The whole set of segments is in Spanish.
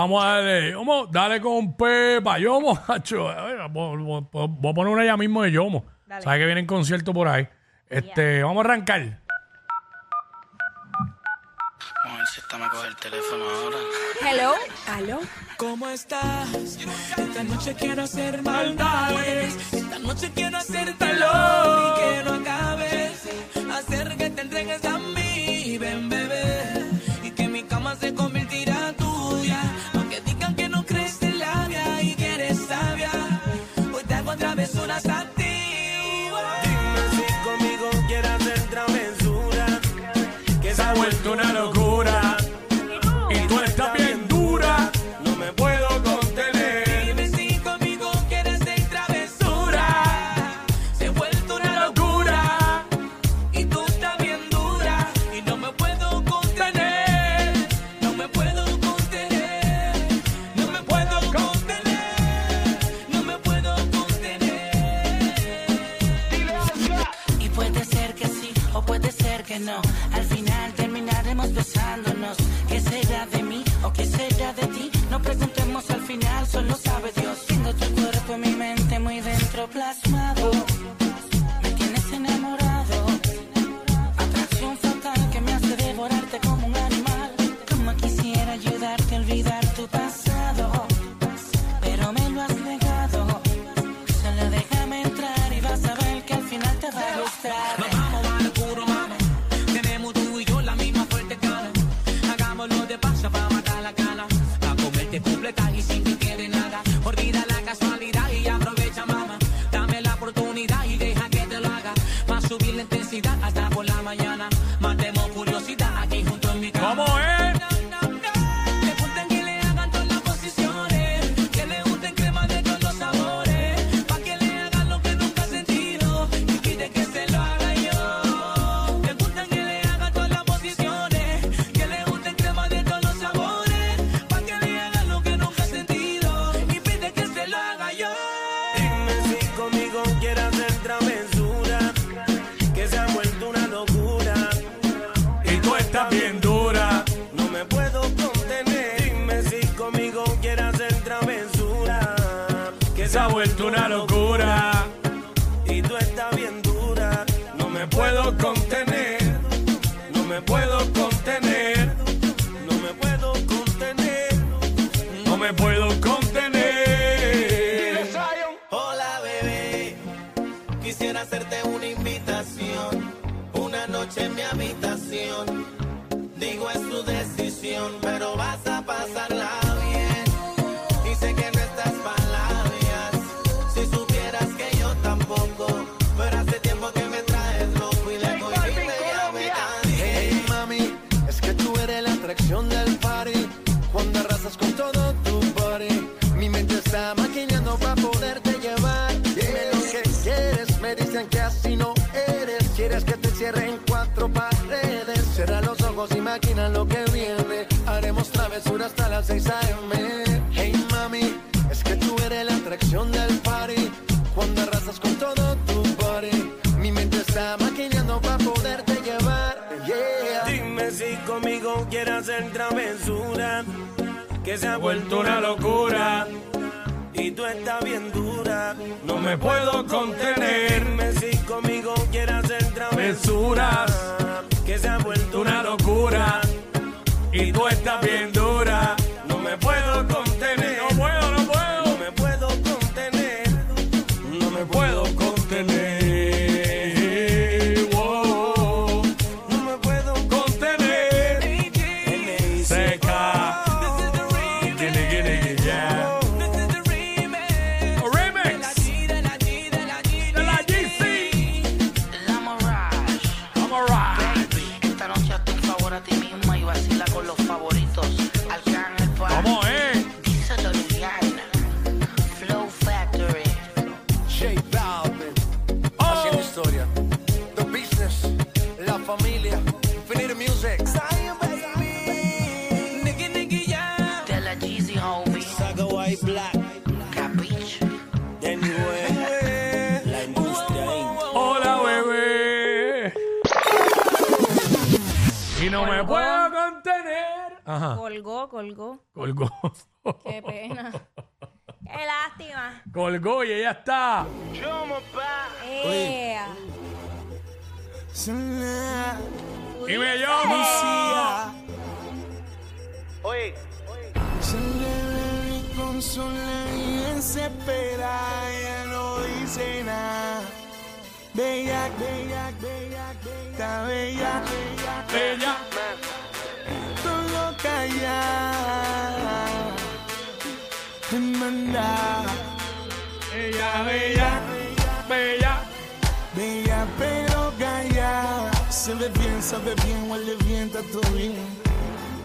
Vamos a darle, vamos, dale con Pepa, Yomo, macho. Voy, a poner una ya mismo de Yomo. Sabes que vienen conciertos por ahí. Este, vamos a arrancar. Vamos a ver si esta me coge el teléfono ahora. Hello. ¿Aló? ¿Cómo estás? Esta noche quiero hacer maldades. Esta noche quiero hacerte lo y que no acabes. Hacer que te entregues a mí, ven bebé. Y que mi cama se convertirá tuya. Dime si conmigo quieres hacer travesura. Que Se ha vuelto una locura. Y maquina lo que viene. Haremos travesura hasta las 6 a.m. Hey mami, es que tú eres la atracción del party. Cuando arrasas con todo tu body, mi mente está maquinando para poderte llevar. Dime si conmigo quieres hacer travesura. Que se ha Vuelto una locura. y tú estás bien dura. No me puedo contener. Dime si conmigo quieres hacer travesura. Que se ha vuelto Una locura. Y tú estás bien dura. No me puedo contener. ti misma y vacila con los favoritos. Me puedo contener. Ajá. Colgó, colgó. Colgó. Qué pena. Qué lástima. Colgó y ella está. Eh, Y me llamo. Oye, consola y desespera, ella no dice nada. Bella, bella, bella, bella, está bella, bella, Callada. Hermandad, Ella, bella. Bella. bella pero callada. Se ve bien, sabe bien, huele bien, está todo bien.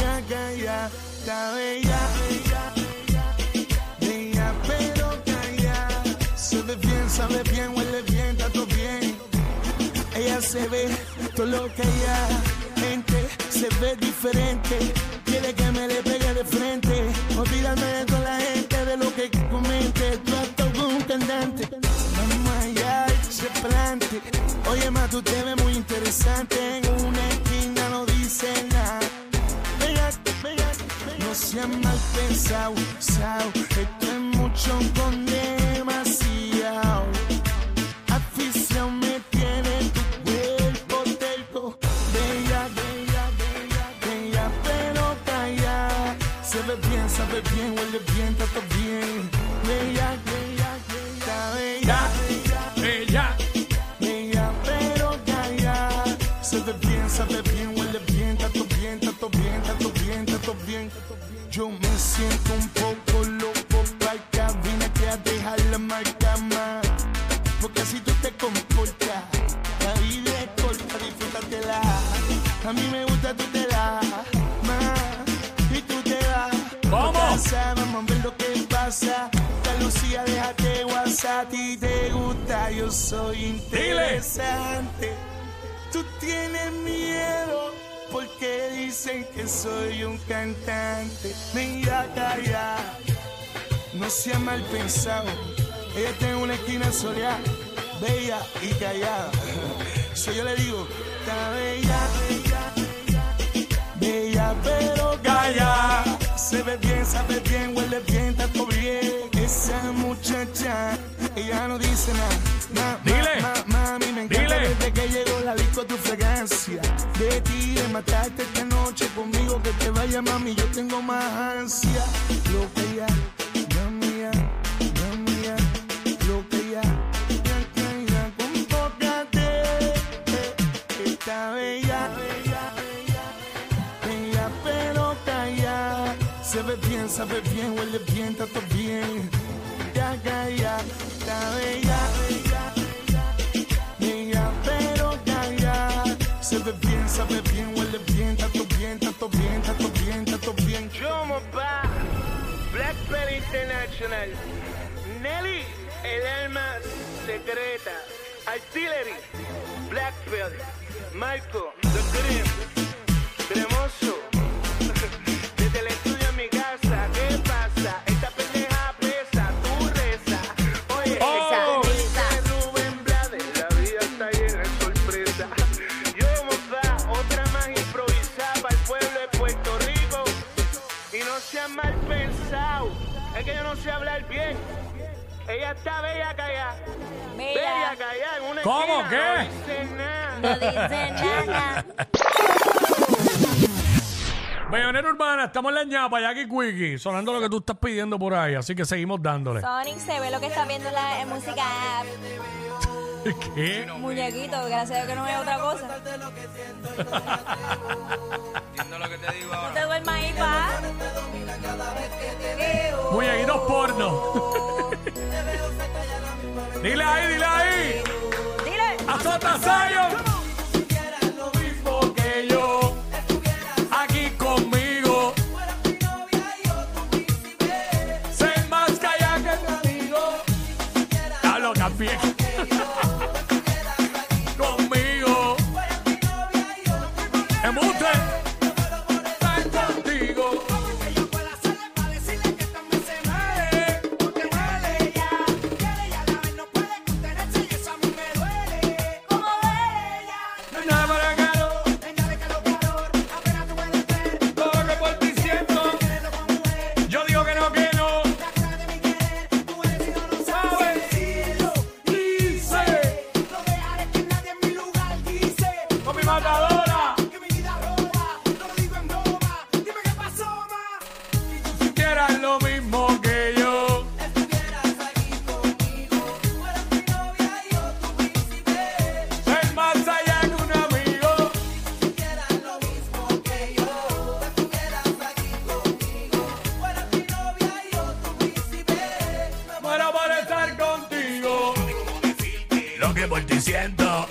Ya calla, está bella, bella, pero callada. Se ve bien, sabe bien, huele bien, está todo bien. Ella se ve todo lo que ella se ve diferente. Quiere que me le pegue de frente. Olvídame de toda la gente, de lo que comente. Tú con un cantante. Vamos allá y se plante. Oye, ma, tú te ves muy interesante. En una esquina no dice nada. Bella, bella, bella. No seas mal pensado, sao. Esto es mucho con huele bien, todo bien. Bella, bella, bella, bella, Bella. bella, pero calla. Se ve bien, sabe bien, huele bien, todo bien, todo bien, todo bien, todo bien. Yo me siento un poco loco para cabina que a dejar la marca más. Porque así tú te comportas. Pasa. Lucía, déjate WhatsApp. Ti te gusta, yo soy interesante. Tú tienes miedo porque dicen que soy un cantante. Mira, calla, no sea mal pensado. Ella está en una esquina soleada, bella y callada. So yo le digo, está bella, bella, bella, pero callada. Se ve bien, sabe bien, Dile. ma- ma- mami, me encanta Dile. desde que llegó la disco tu fragancia. De ti, de matarte esta noche conmigo, que te vaya mami, yo tengo más ansia. Lo que ya, ya mía, ya mía, lo que ya, ya Está bella, bella, bella, bella, pero calla. Se ve bien, sabe bien, huele bien, está sabe bien, huele bien, todo bien, todo bien, todo bien, todo bien. Yomo pa, Black Belt International, Nelly, el alma secreta, Artillery, Black Belt, Marco, The Dream, Cremoso, está bella callada. Bella bella. callada en una ¿Cómo? esquina, ¿Qué? No dice nada. No dice nada. Bellonera Urbana, estamos en la ñapa, Jackie Quickie, sonando lo que tú estás pidiendo por ahí, así que seguimos dándole. Sonic se ve lo que está viendo en la en música app. ¿Qué? Muñequito, gracias a Dios que no es otra cosa. Entiendo lo que te digo No ahora. te duermas ahí, pa. Muñequitos porno. dile ahí, dile ahí. Dile. Azota Zion. lo mismo que yo. Aquí conmigo. Ser más callada que mi amigo. Hablo también. Que por ti siento.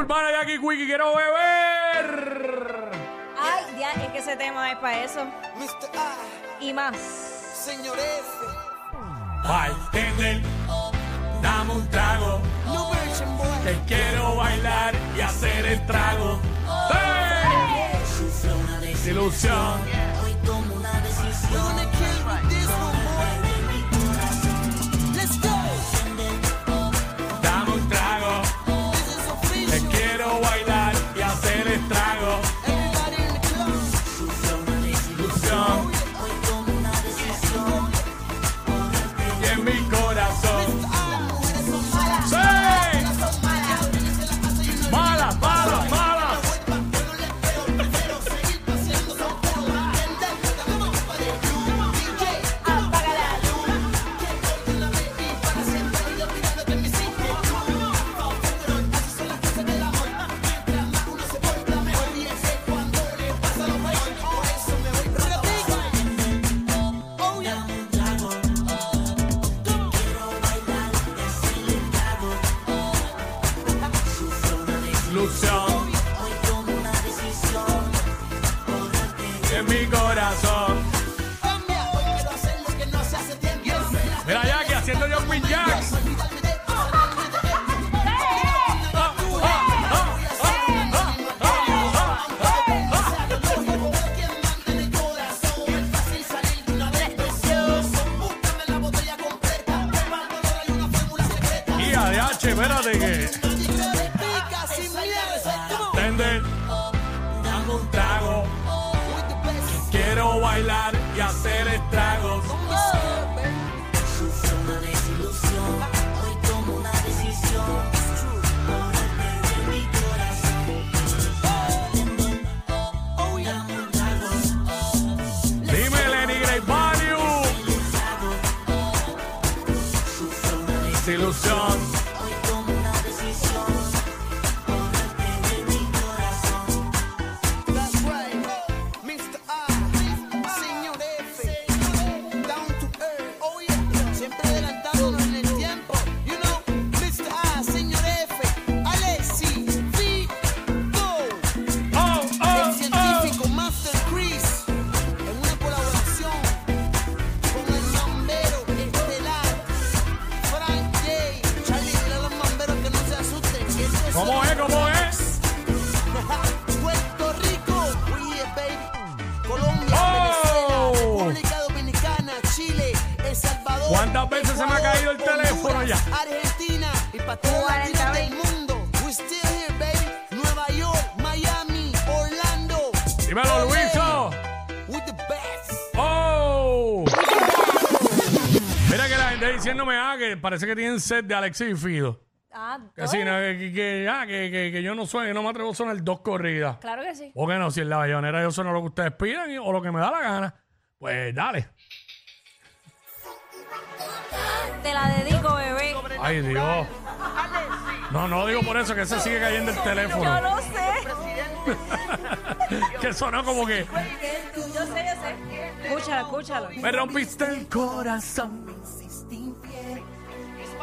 Urbana y aquí Wiki quiero beber. Ay, ya, es que ese tema es para eso. Mr. A, Y más. señor F. Bartender, dame un trago. No. Que quiero bailar y hacer el trago. ¡Hey! Desilusión. We're gonna kill with diciéndome, ah, que parece que tienen sed de Alexis y Fido. Ah, Que, sí, no, que, que- ah, que, que- que yo no soy, no me atrevo a sonar dos corridas. claro que sí. ¿Por qué no? Si en la bayonera yo sueno lo que ustedes pidan y- o lo que me da la gana, pues dale. Te la dedico, bebé. Ay, Dios. No, no lo digo por eso, que se sigue cayendo el Yo teléfono. lo sé. que sonó como que Yo sé, yo sé. Escúchalo, escúchalo. me rompiste el corazón.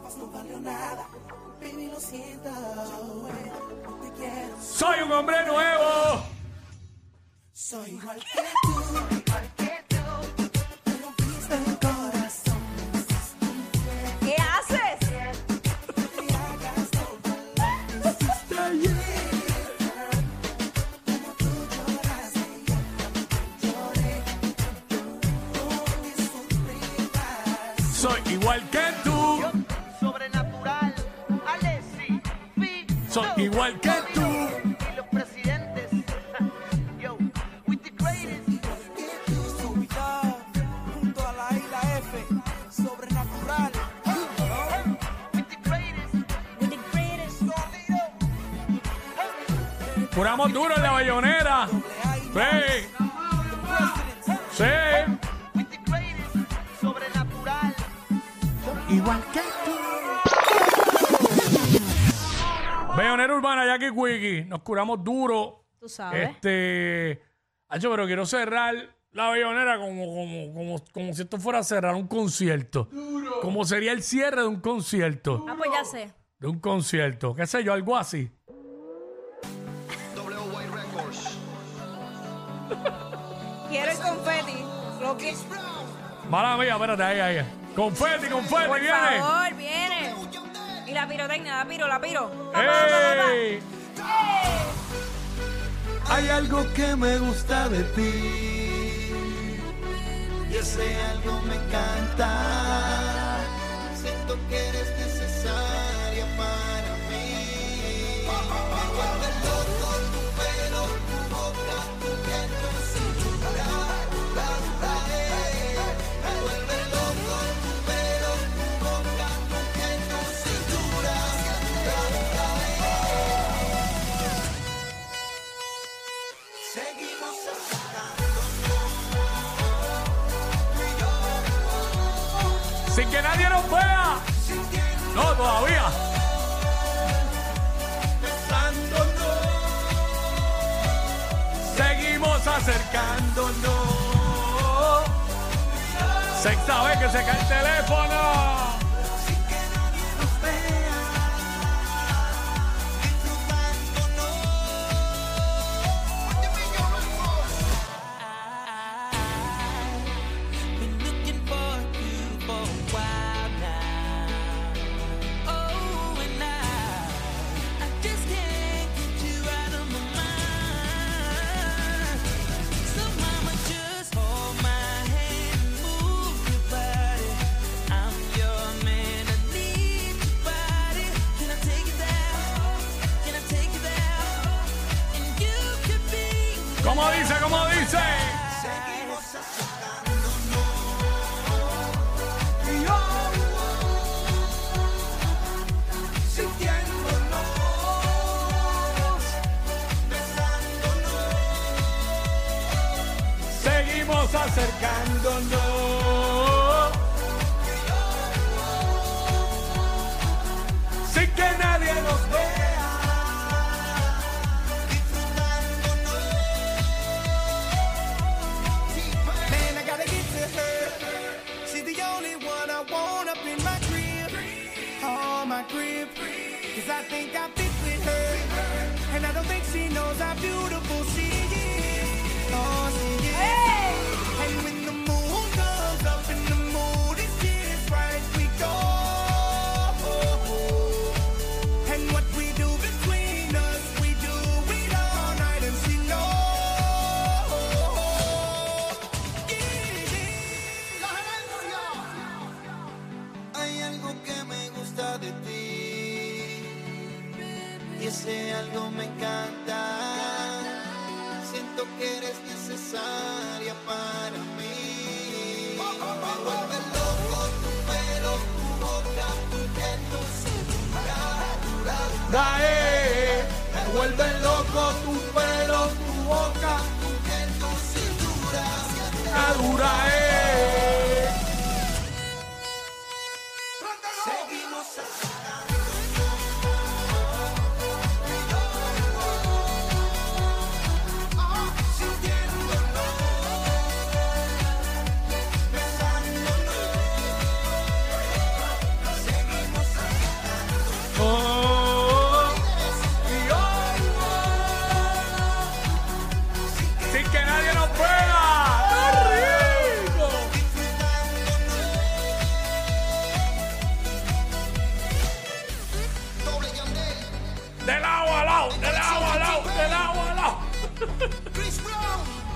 pruebas no valió nada. Baby, lo siento. No te quiero. Soy un hombre nuevo. Soy igual que tú. Curamos duro en la bayonera. Sí. Sí. Sobrenatural. Igual que tú. Bayonera urbana, Jackie Quickie. Nos curamos duro. Tú sabes. Este. Hacho, pero quiero cerrar la bayonera como, como, como, como si esto fuera a cerrar un concierto. Duro. Como sería el cierre de un concierto. Ah, pues ya sé. De un concierto. ¿Qué sé yo? Algo así. Quiero el confeti. Lo que... Mala mía, espérate, ahí, ahí. Confeti, confeti, viene. Por favor, viene. Y la pirotecnia, la piro, la piro. ¡Ey! Hay algo que me gusta de ti. Y ese algo me encanta. acercándonos. Sexta vez que se cae el teléfono. ¿Cómo dice? ¿Cómo dice? Seguimos acercándonos y hoy sintiéndonos, besándonos, seguimos acercándonos. Think I fit with her. And I don't think she knows how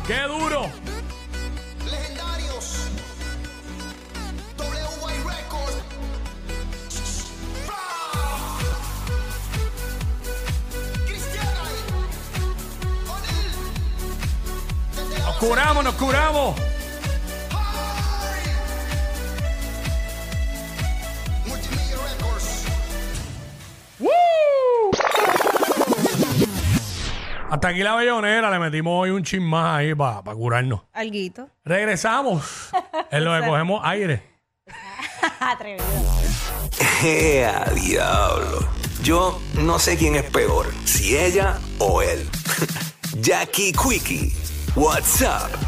¡Qué duro! legendarios. WY Records. Cristiana, Nos curamos, nos curamos. Hasta aquí la bellonera, le metimos hoy un chin más ahí para curarnos. Alguito. Regresamos en lo que cogemos aire. Atrevido. ¡Ea, diablo! Yo no sé quién es peor, si ella o él. Jackie Quickie, what's up?